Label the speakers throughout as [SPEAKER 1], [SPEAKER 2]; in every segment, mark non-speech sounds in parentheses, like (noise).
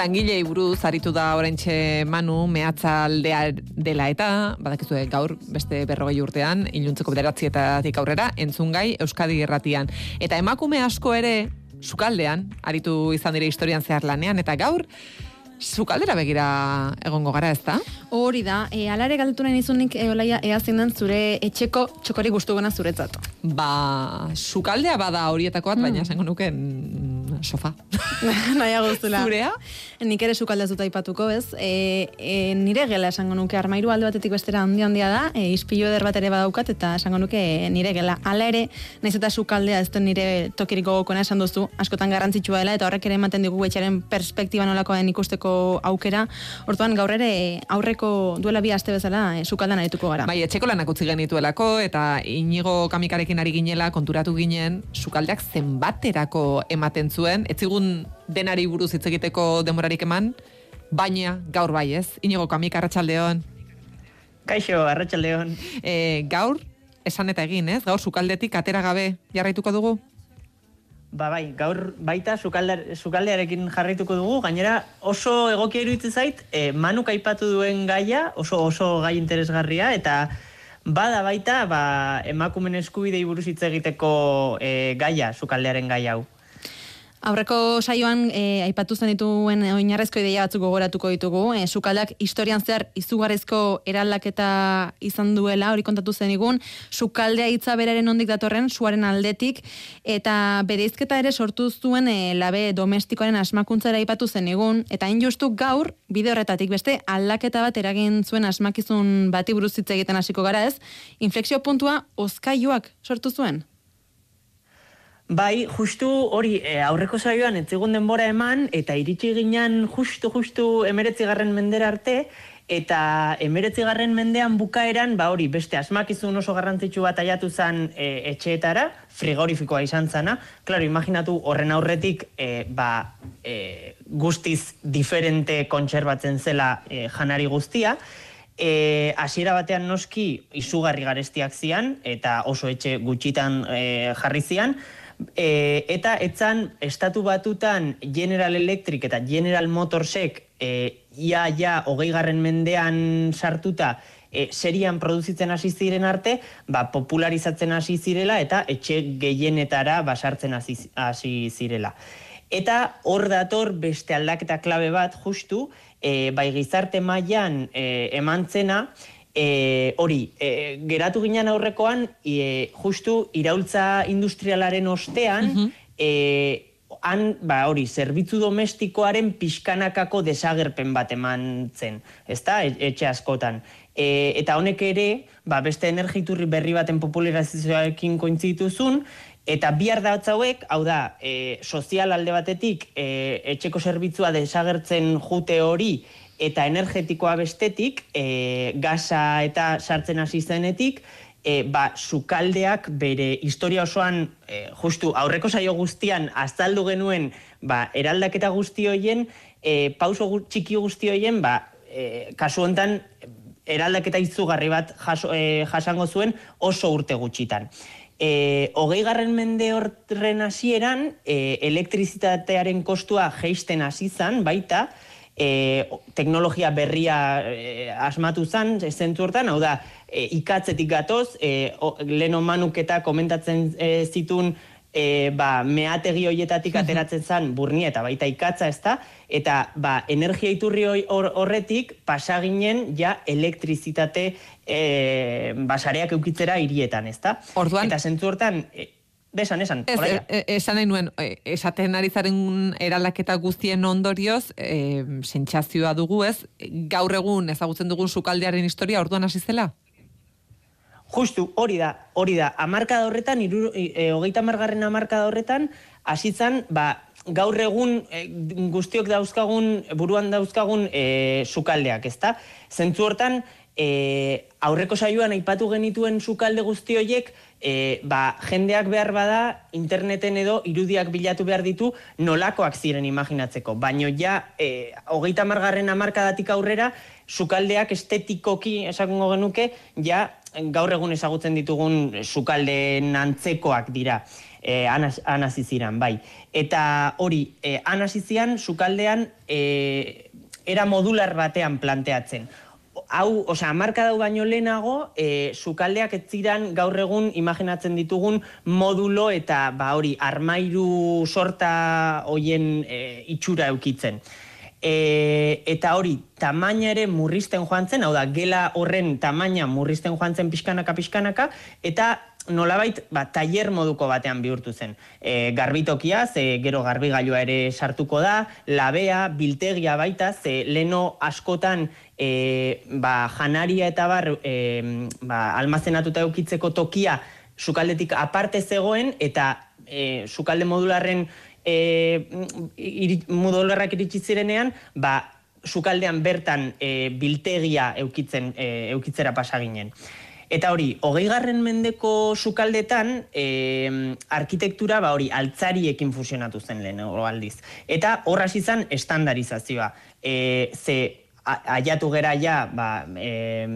[SPEAKER 1] Langilei buruz aritu da oraintxe Manu mehatzaldea dela eta badakizu gaur beste berrogei urtean iluntzeko bederatzietatik aurrera entzungai Euskadi Gerratian. Eta emakume asko ere sukaldean aritu izan dire historian zehar lanean eta gaur Zukaldera begira egongo gara, ez da?
[SPEAKER 2] Hori da, e, alare galdetu nahi nizunik e, olaia eazin zure etxeko txokori gustu gana zuretzat.
[SPEAKER 1] Ba, sukaldea bada horietako bat, baina mm. esango nuken sofa. (laughs)
[SPEAKER 2] Naia guztula.
[SPEAKER 1] Zurea?
[SPEAKER 2] Nik ere sukaldea zuta ipatuko, ez? E, e, nire gela esango nuke armairu alde batetik bestera handia handia da, e, izpilu eder bat ere badaukat, eta esango nuke nire gela. Hala ere, naiz eta sukaldea ez den nire tokiriko gokona esan duzu, askotan garrantzitsua dela, eta horrek ere ematen digu etxaren perspektiba nolakoa den ikusteko aukera. Hortuan, gaur ere, aurreko duela bi aste bezala, e, sukaldan arituko gara.
[SPEAKER 1] Bai, etxeko lanak utzi genituelako, eta inigo kamikarekin ari ginela, konturatu ginen, sukaldeak zenbaterako ematen zuen, zuen, etzigun denari buruz hitz egiteko demorarik eman, baina gaur bai ez, inigo kamik arratsaldeon.
[SPEAKER 3] Kaixo, arratsaldeon.
[SPEAKER 1] E, gaur, esan eta egin ez, gaur sukaldetik atera gabe jarraituko dugu?
[SPEAKER 3] Ba bai, gaur baita sukaldearekin jarraituko dugu, gainera oso egokia iruditzen zait, e, manuk aipatu duen gaia, oso oso gai interesgarria, eta bada baita ba, emakumen eskubidei buruz hitz egiteko e, gaia, sukaldearen gai hau.
[SPEAKER 2] Aurreko saioan e, aipatu zen dituen oinarrezko ideia batzuk gogoratuko ditugu. E, sukaldak historian zehar izugarrizko eraldaketa izan duela, hori kontatu zen igun, sukaldea hitza beraren ondik datorren, suaren aldetik, eta bereizketa ere sortu zuen e, labe domestikoaren asmakuntzara aipatu zen igun, eta hain justu gaur, bide horretatik beste aldaketa bat eragin zuen asmakizun bati buruz egiten hasiko gara ez, inflexio puntua oskaiuak sortu zuen?
[SPEAKER 3] Bai, justu hori e, aurreko saioan etzigun denbora eman, eta iritsi ginen justu-justu emeretzi garren mendera arte, eta emeretzi garren mendean bukaeran, ba hori, beste asmakizun oso garrantzitsu bat aiatu zen e, etxeetara, frigorifikoa izan zana. Klaro, imaginatu horren aurretik, e, ba, e, guztiz diferente kontserbatzen zela e, janari guztia, E, asiera batean noski izugarri garestiak zian eta oso etxe gutxitan e, jarri zian, E, eta etzan estatu batutan General Electric eta General Motorsek e, ia ja hogei garren mendean sartuta e, serian produzitzen hasi ziren arte, ba, popularizatzen hasi zirela eta etxe gehienetara basartzen hasi zirela. Eta hor dator beste aldaketa klabe bat justu, e, bai gizarte mailan e, emantzena, E, hori, e, geratu ginen aurrekoan, e, justu iraultza industrialaren ostean, mm han, ba, hori, zerbitzu domestikoaren pixkanakako desagerpen bat eman zen, ezta, e, etxe askotan. E, eta honek ere, ba, beste energiturri berri baten popularizazioarekin kointzituzun, eta bihar hauek, hau da, e, sozial alde batetik, e, etxeko zerbitzua desagertzen jute hori, eta energetikoa bestetik, e, gaza eta sartzen hasi zenetik, e, ba, sukaldeak bere historia osoan, e, justu aurreko saio guztian, azaldu genuen, ba, eraldaketa guzti hoien, e, pauso txiki guzti hoien, ba, e, kasu hontan, eraldaketa izugarri bat jaso, e, jasango zuen oso urte gutxitan. E, hogei garren mende horren hasieran, e, elektrizitatearen kostua geisten hasi zan, baita, e, teknologia berria e, asmatu zan, zentzu hortan, hau da, e, ikatzetik gatoz, e, leno manuketa komentatzen e, zitun, e, ba, meategi hoietatik ateratzen zan burnia eta baita ikatza ez da, eta ba, energia iturri horretik pasaginen ja elektrizitate e, basareak eukitzera hirietan, ez da?
[SPEAKER 1] Orduan,
[SPEAKER 3] eta zentzu hortan, e, Besan, esan.
[SPEAKER 1] Ez, e, e, esan nahi nuen, e, esaten ari zaren eraldaketa guztien ondorioz, e, sentsazioa dugu ez, gaur egun ezagutzen dugun sukaldearen historia orduan hasi zela?
[SPEAKER 3] Justu, hori da, hori da. Amarka horretan, iru, e, hogeita margarren amarka horretan, hasi ba, gaur egun e, guztiok dauzkagun, buruan dauzkagun e, sukaldeak, ezta? Zentzu hortan, e, aurreko saioan aipatu genituen sukalde guzti horiek, e, ba, jendeak behar bada interneten edo irudiak bilatu behar ditu nolakoak ziren imaginatzeko. Baina ja, e, hogeita margarren amarkadatik aurrera, sukaldeak estetikoki esakungo genuke, ja, gaur egun ezagutzen ditugun sukalden antzekoak dira e, anaziziran, bai. Eta hori, e, anazizian, sukaldean, e, era modular batean planteatzen. Hau, osea, marka dau baino lehenago, e, sukaldeak ez ziren gaur egun imaginatzen ditugun modulo eta ba hori, armairu sorta hoien e, itxura eukitzen. E, eta hori, tamaina ere murrizten joan zen, hau da, gela horren tamaina murrizten joan zen pixkanaka, pixkanaka, eta nolabait ba, tailer moduko batean bihurtu zen. E, garbitokia, ze gero garbigailua ere sartuko da, labea, biltegia baita, ze leno askotan e, ba, janaria eta bar e, ba, almazenatuta eukitzeko tokia sukaldetik aparte zegoen, eta e, sukalde modularren e, iri, modularrak iritsi zirenean, ba, sukaldean bertan e, biltegia eukitzen, e, eukitzera pasaginen. Eta hori, hogei garren mendeko sukaldetan, e, arkitektura ba hori, altzariekin fusionatu zen lehen, aldiz. Eta horra izan estandarizazioa. E, ze aiatu gera ja, ba, e,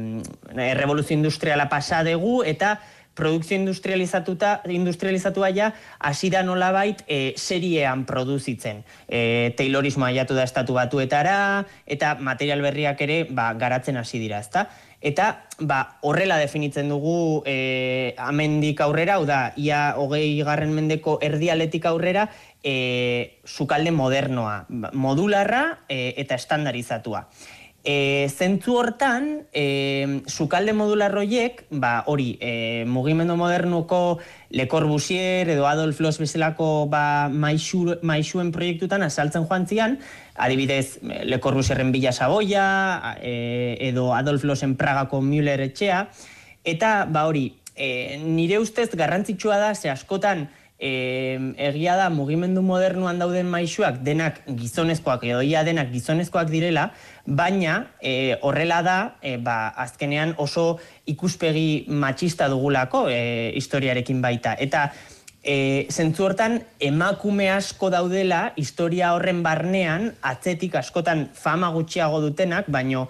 [SPEAKER 3] revoluzio industriala pasa dugu, eta produkzio industrializatuta industrializatua ja hasi da nolabait e, seriean produzitzen. E, Taylorismoa aiatu da estatu batuetara eta material berriak ere ba, garatzen hasi dira, ezta? Eta ba, horrela definitzen dugu e, amendik aurrera, hau da, ia hogei garren mendeko erdialetik aurrera, e, sukalde modernoa, modularra e, eta estandarizatua. E, zentzu hortan, e, sukalde modularroiek, ba, hori, e, mugimendu modernuko Le Corbusier edo Adolf Loos bezalako ba, maixu, maixuen proiektutan azaltzen joan zian, adibidez Le Corbusierren Bila Saboia, e, edo Adolf Loosen Pragako Müller etxea, eta ba, hori, e, nire ustez garrantzitsua da, ze askotan, e, egia da mugimendu modernuan dauden maisuak denak gizonezkoak edo ia denak gizonezkoak direla, baina e, horrela da, e, ba, azkenean oso ikuspegi matxista dugulako e, historiarekin baita. Eta e, zentzu hortan emakume asko daudela historia horren barnean atzetik askotan fama gutxiago dutenak, baino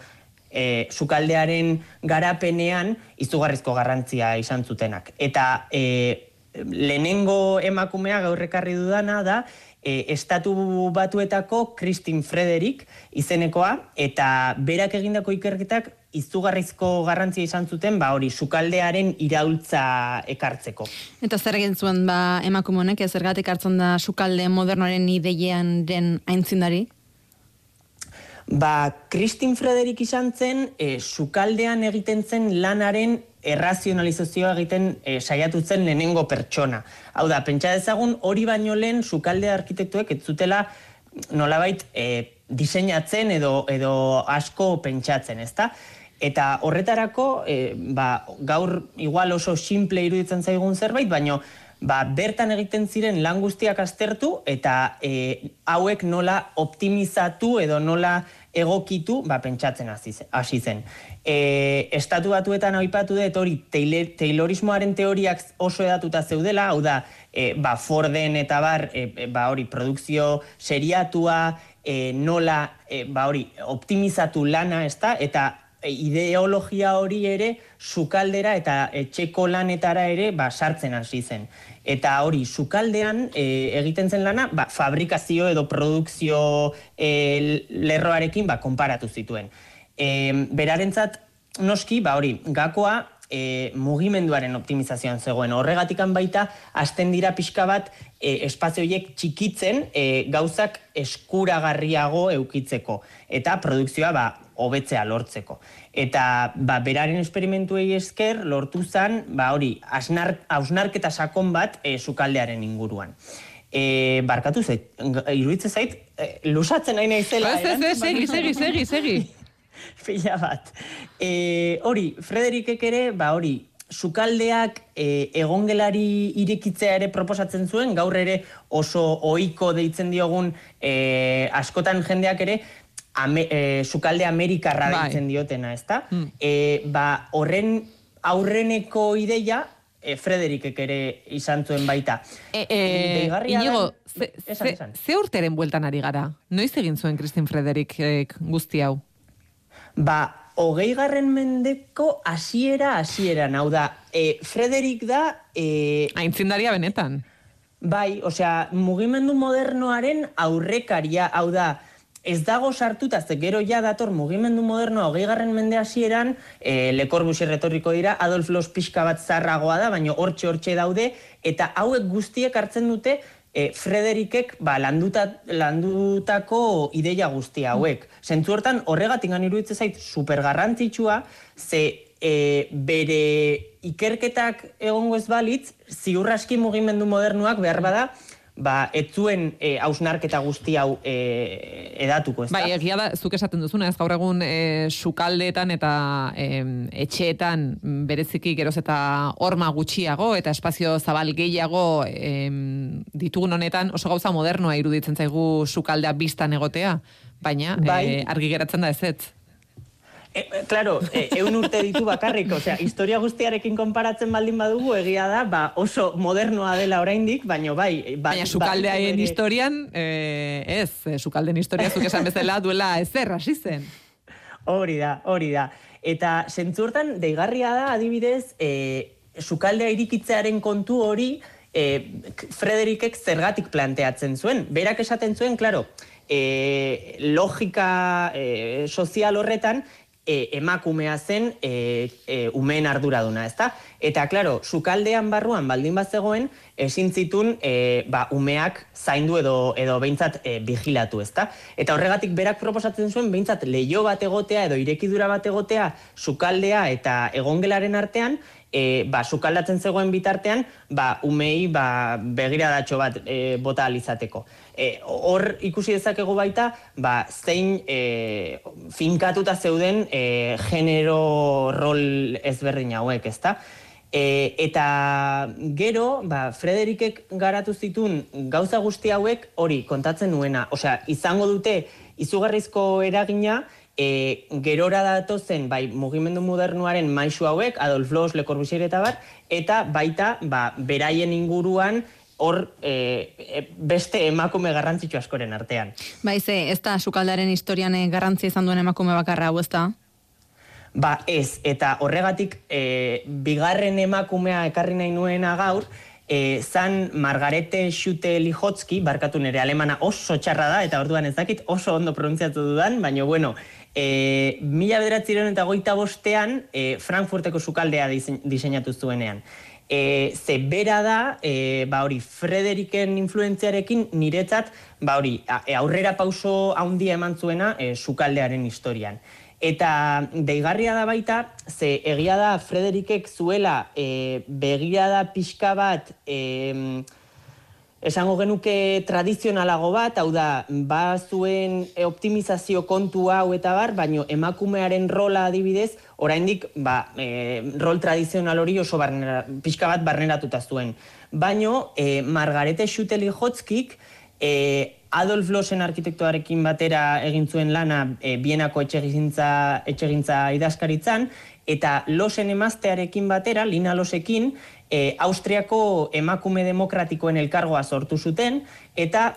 [SPEAKER 3] e, sukaldearen garapenean izugarrizko garrantzia izan zutenak. Eta e, lehenengo emakumea gaur ekarri dudana da e, estatu batuetako Kristin Frederik izenekoa eta berak egindako ikerketak izugarrizko garrantzia izan zuten ba hori sukaldearen iraultza ekartzeko.
[SPEAKER 2] Eta zer egin zuen ba emakume honek zergatik hartzen da sukalde modernoaren ideian den aintzindari?
[SPEAKER 3] Ba, Kristin Frederik izan zen, e, sukaldean egiten zen lanaren errazionalizazioa egiten e, saiatu zen lehenengo pertsona. Hau da, pentsa dezagun hori baino lehen sukalde arkitektuek ez zutela nolabait e, diseinatzen edo edo asko pentsatzen, ezta? Eta horretarako, e, ba, gaur igual oso simple iruditzen zaigun zerbait, baino ba, bertan egiten ziren lan guztiak aztertu eta e, hauek nola optimizatu edo nola egokitu ba, pentsatzen hasi zen. E, estatu batuetan aipatu dut hori taylorismoaren teoriak oso edatuta zeudela, hau da, e, ba, Forden eta bar, e, ba, hori, produkzio seriatua, e, nola, e, ba, hori, optimizatu lana, ezta, eta ideologia hori ere sukaldera eta etxeko lanetara ere ba, sartzen hasi zen. Eta hori, sukaldean e, egiten zen lana, ba, fabrikazio edo produkzio e, lerroarekin ba, konparatu zituen. E, berarentzat, noski, ba, hori, gakoa e, mugimenduaren optimizazioan zegoen. Horregatikan baita, hasten dira pixka bat e, espazioiek txikitzen e, gauzak eskuragarriago eukitzeko. Eta produkzioa ba, hobetzea lortzeko. Eta ba, beraren esperimentuei esker lortu zen, ba, hori, hausnarketa sakon bat e, sukaldearen inguruan. E, barkatu zait, iruditzen zait, e, lusatzen nahi naizela.
[SPEAKER 1] Ez, ez, segi, segi, segi, (laughs) segi.
[SPEAKER 3] Fila bat. E, hori, Frederikek ere, ba, hori, sukaldeak e, egongelari irekitzea ere proposatzen zuen, gaur ere oso ohiko deitzen diogun e, askotan jendeak ere, ame, e, sukalde Amerikarra bai. ditzen diotena, ezta? Hmm. E, ba, horren aurreneko ideia, e, Frederikek ere izan zuen baita.
[SPEAKER 1] E, e, Inigo, ze, ze, ze urteren bueltan ari gara? Noiz egin zuen Kristin Frederik guzti hau?
[SPEAKER 3] Ba, hogei garren mendeko hasiera hasiera hau da, e, Frederik da... E,
[SPEAKER 1] Aintzindaria benetan.
[SPEAKER 3] Bai, osea, mugimendu modernoaren aurrekaria, hau da, ez dago sartuta, ze gero ja dator mugimendu moderno hogei mende hasieran, e, lekorbusi retorriko dira, Adolf Los pixka bat zarragoa da, baina hortxe hortxe daude, eta hauek guztiek hartzen dute e, Frederikek ba, landuta, landutako ideia guzti hauek. Zentzu hortan, horregatik gani iruditzen zait, supergarrantzitsua, ze e, bere ikerketak egongo ez balitz, ziurraski mugimendu modernuak behar bada, ba, ez zuen e, hausnarketa guzti hau e, edatuko, ez
[SPEAKER 1] Bai, egia da, zuk esaten duzuna, ez gaur egun e, sukaldeetan eta e, etxeetan bereziki geroz eta horma gutxiago eta espazio zabal gehiago e, ditugun honetan oso gauza modernoa iruditzen zaigu sukaldea biztan egotea, baina bai. e, argi geratzen da ez ez.
[SPEAKER 3] E, e, claro, e, eun urte ditu bakarrik, osea, historia guztiarekin konparatzen baldin badugu, egia da, ba, oso modernoa dela oraindik, baina bai...
[SPEAKER 1] Ba, baina sukaldeaien ba, historian, eh, ez, eh, sukalden historia zuk esan bezala duela ezer, hasi zen.
[SPEAKER 3] Hori da, hori da. Eta zentzurtan, deigarria da, adibidez, eh, sukaldea irikitzearen kontu hori, eh, Frederikek zergatik planteatzen zuen. Berak esaten zuen, claro, e, logika e, sozial horretan, e, emakumea zen e, e, umeen arduraduna, ezta? Eta, klaro, sukaldean barruan baldin bat zegoen, ezin zitun e, ba, umeak zaindu edo, edo behintzat e, vigilatu, ezta? Eta horregatik berak proposatzen zuen, behintzat leio bat egotea edo irekidura bat egotea sukaldea eta egongelaren artean, e, ba, sukaldatzen zegoen bitartean, ba, umei ba, begiradatxo bat e, bota alizateko. E, hor ikusi dezakegu baita, ba, zein e, finkatuta zeuden e, genero rol ezberdin hauek, ezta? E, eta gero, ba, Frederikek garatu zitun gauza guzti hauek hori kontatzen nuena. Osea, izango dute izugarrizko eragina, e, gerora datu zen bai mugimendu modernuaren maisu hauek, Adolf Loos, Le Corbusier eta bar, eta baita ba, beraien inguruan hor e, e, beste emakume garrantzitsu askoren artean.
[SPEAKER 2] Bai, ze, ez da sukaldaren historian e, garrantzia izan duen emakume bakarra hau, ez da?
[SPEAKER 3] Ba, ez, eta horregatik e, bigarren emakumea ekarri nahi nuena gaur, e, zan Margarete Xute Lijotski, barkatu nere alemana oso txarra da, eta orduan ez dakit oso ondo pronuntziatu dudan, baina bueno, e, mila bederatzireun eta goita bostean e, Frankfurteko sukaldea diseinatu zuenean. E, ze bera da, e, ba hori, Frederiken influentziarekin niretzat, ba hori, aurrera pauso handia eman zuena e, sukaldearen historian. Eta deigarria da baita, ze egia da Frederikek zuela e, begia da pixka bat, e, esango genuke tradizionalago bat, hau da, ba zuen optimizazio kontu hau eta bar, baino emakumearen rola adibidez, oraindik ba, e, rol tradizional hori oso barnera, pixka bat barneratuta zuen. Baino, e, Margarete Xuteli Jotzkik, e, Adolf Losen arkitektuarekin batera egin zuen lana e, bienako etxegintza, etxegintza idazkaritzan, eta Losen emaztearekin batera, Lina Losekin, e, Austriako emakume demokratikoen elkargoa sortu zuten, eta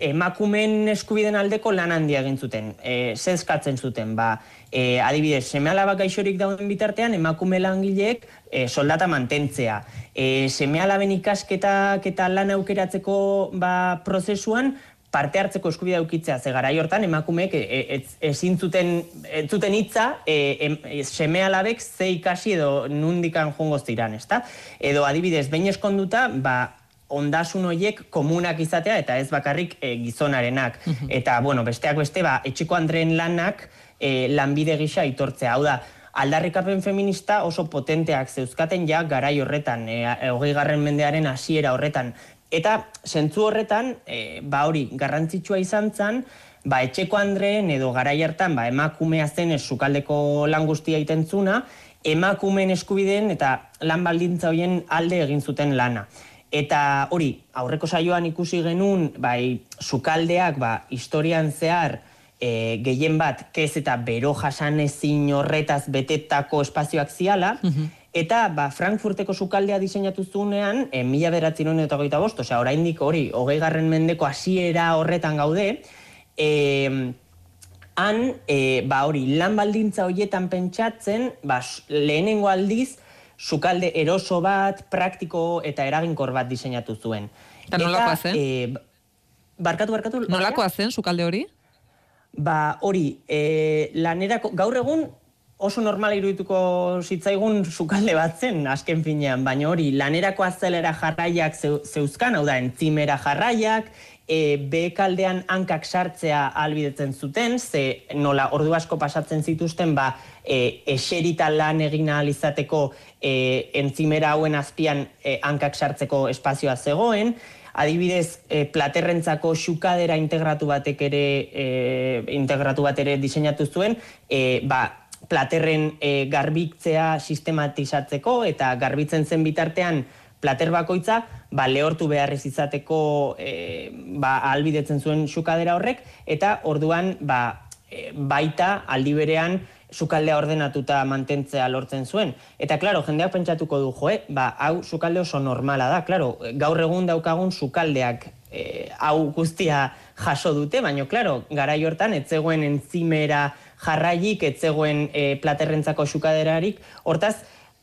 [SPEAKER 3] emakumen eskubiden aldeko lan handia egin zuten, e, zezkatzen zuten, ba, e, adibidez, seme alaba gaixorik dauden bitartean, emakume langileek e, soldata mantentzea. E, seme alaben ikasketak eta lan aukeratzeko ba, prozesuan, parte hartzeko eskubidea ukitzea, ze garai hortan emakumeek e, e, ezin zuten zuten hitza e, e, seme alabek ze ikasi edo nundikan jongo ziran, ezta? Edo adibidez, behin eskonduta, ba, ondasun horiek komunak izatea eta ez bakarrik e, gizonarenak. Eta, bueno, besteak beste, ba, etxeko andreen lanak e, lanbide gisa itortzea. Hau da, aldarrikapen feminista oso potenteak zeuzkaten ja garai horretan, e, hogei garren mendearen hasiera horretan. Eta zentzu horretan, e, ba hori, garrantzitsua izan zen, ba etxeko andreen edo garai hartan, ba emakumea zen sukaldeko lan guztia itentzuna, emakumeen eskubideen eta lan baldintza hoien alde egin zuten lana. Eta hori, aurreko saioan ikusi genuen, bai, sukaldeak, ba, historian zehar, e, gehien bat, kez eta bero jasan horretaz betetako espazioak ziala, mhm. Eta, ba, Frankfurteko sukaldea diseinatu zuenean, e, mila beratzi eta goita bost, osea, oraindik hori, hogei garren mendeko hasiera horretan gaude, e, han, e, ba hori, lan baldintza horietan pentsatzen, ba, lehenengo aldiz, sukalde eroso bat, praktiko eta eraginkor bat diseinatu zuen.
[SPEAKER 1] Eta nolakoa zen?
[SPEAKER 3] E, barkatu, barkatu.
[SPEAKER 1] Nolakoa zen sukalde hori?
[SPEAKER 3] Ba, hori, e, lanerako, gaur egun oso normal irudituko zitzaigun sukalde bat zen, azken finean, baina hori, lanerako azelera jarraiak zeuzkan, hau da, entzimera jarraiak, e, bekaldean hankak sartzea albidetzen zuten, ze nola ordu asko pasatzen zituzten, ba, e, eserita lan egin izateko e, entzimera hauen azpian e, hankak sartzeko espazioa zegoen, adibidez, e, platerrentzako xukadera integratu batek ere e, integratu bat ere diseinatu zuen, e, ba, platerren e, garbitzea sistematizatzeko eta garbitzen zen bitartean plater bakoitza ba, lehortu beharrez izateko e, ba, albidetzen zuen xukadera horrek eta orduan ba, e, baita aldi berean sukaldea ordenatuta mantentzea lortzen zuen. Eta, klaro, jendeak pentsatuko du, joe, ba, hau sukalde oso normala da, klaro, gaur egun daukagun sukaldeak e, hau guztia jaso dute, baina, klaro, gara hortan, etzegoen entzimera jarraiik, etzegoen e, platerrentzako sukaderarik, hortaz,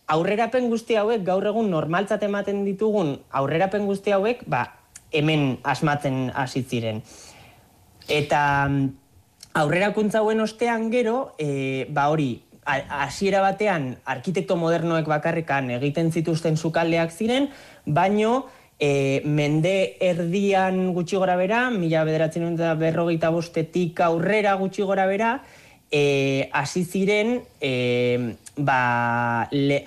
[SPEAKER 3] aurrerapen guzti hauek gaur egun normaltzat ematen ditugun aurrerapen guzti hauek ba, hemen asmatzen hasi ziren. Eta aurrerakuntza hauen ostean gero, e, ba hori, hasiera batean arkitekto modernoek bakarrekan egiten zituzten sukaldeak ziren, baino e, mende erdian gutxi gora bera, mila bederatzen berrogeita bostetik aurrera gutxi gora bera, e, hasi ziren e, ba, le,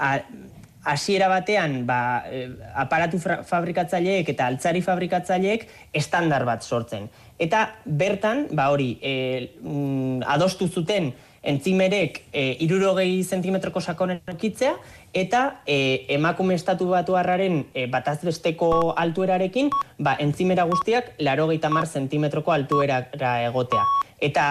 [SPEAKER 3] hasiera batean ba, e, aparatu fabrikatzaileek eta altzari fabrikatzaileek estandar bat sortzen. Eta bertan, ba hori, e, mm, adostu zuten entzimerek e, irurogei zentimetroko sakonen ekitzea, eta e, emakume estatu batu harraren e, batazbesteko altuerarekin, ba, entzimera guztiak laro mar zentimetroko altuera egotea. Eta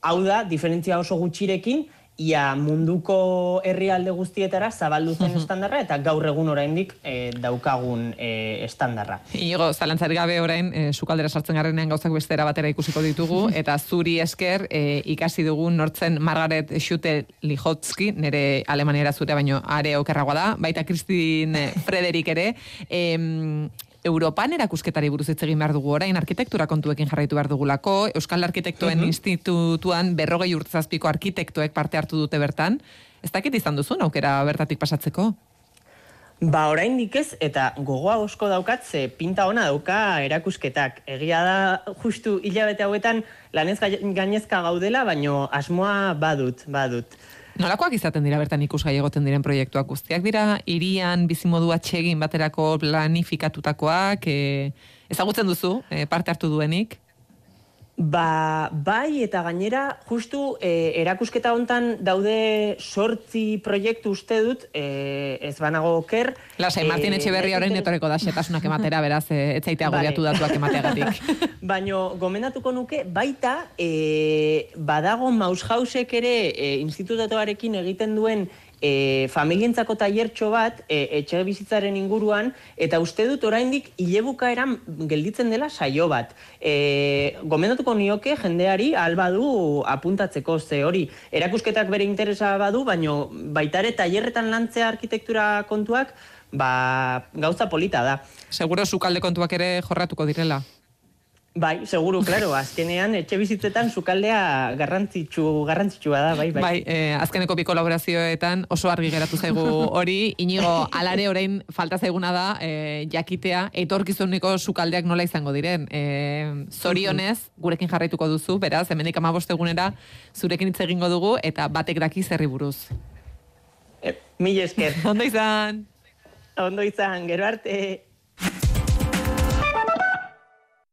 [SPEAKER 3] hau da, diferentzia oso gutxirekin, ia munduko herrialde guztietara zabaldu zen (laughs) estandarra eta gaur egun oraindik e, daukagun e, estandarra.
[SPEAKER 1] Igo, zalantzari gabe orain, e, sukaldera sartzen garrenean gauzak bestera batera ikusiko ditugu, (laughs) eta zuri esker e, ikasi dugu nortzen Margaret Schute Lijotski, nire alemaniera zure baino are okerragoa da, baita Kristin Frederik ere, em, Europan erakusketari buruz hitz egin behar dugu orain arkitektura kontuekin jarraitu behar dugulako, Euskal Arkitektuen Institutuan berrogei urtzazpiko arkitektoek parte hartu dute bertan. Ez dakit izan duzun aukera bertatik pasatzeko?
[SPEAKER 3] Ba, orain ez, eta gogoa osko daukat, ze pinta ona dauka erakusketak. Egia da, justu hilabete hauetan, lanez gainezka gaudela, baino asmoa badut, badut.
[SPEAKER 1] Nolakoak izaten dira bertan ikusgai egoten diren proiektuak guztiak dira, irian bizimodu atxegin baterako planifikatutakoak, e, ezagutzen duzu, e, parte hartu duenik?
[SPEAKER 3] Ba, bai eta gainera justu e, erakusketa hontan daude sortzi proiektu uste dut e, ez banago oker.
[SPEAKER 1] Lasai, Martin e, Etxeberria horrein etoreko da setasunak ematera, beraz, e, etzaitea gobiatu datuak emateagatik. (laughs)
[SPEAKER 3] Baina, gomendatuko nuke, baita, e, badago Maushausek ere e, institutatuarekin egiten duen e, familientzako tailertxo bat e, etxe bizitzaren inguruan eta uste dut oraindik hilebukaeran gelditzen dela saio bat. E, gomendatuko nioke jendeari albadu apuntatzeko ze hori erakusketak bere interesa badu, baino baitare tailerretan lantzea arkitektura kontuak ba, gauza polita da.
[SPEAKER 1] Seguro sukalde kontuak ere jorratuko direla.
[SPEAKER 3] Bai, seguru, claro, (laughs) azkenean etxe bizitzetan sukaldea garrantzitsu, garrantzitsua da, bai, bai.
[SPEAKER 1] Bai, eh, azkeneko bi kolaborazioetan oso argi geratu zaigu hori, inigo alare orain falta zaiguna da, eh, jakitea, etorkizuniko sukaldeak nola izango diren. Eh, zorionez, gurekin jarraituko duzu, beraz, hemenik amaboste egunera, zurekin hitz egingo dugu, eta batek daki zerri buruz.
[SPEAKER 3] Eh, mil esker. (laughs)
[SPEAKER 1] Ondo izan.
[SPEAKER 3] Ondo izan, gero arte.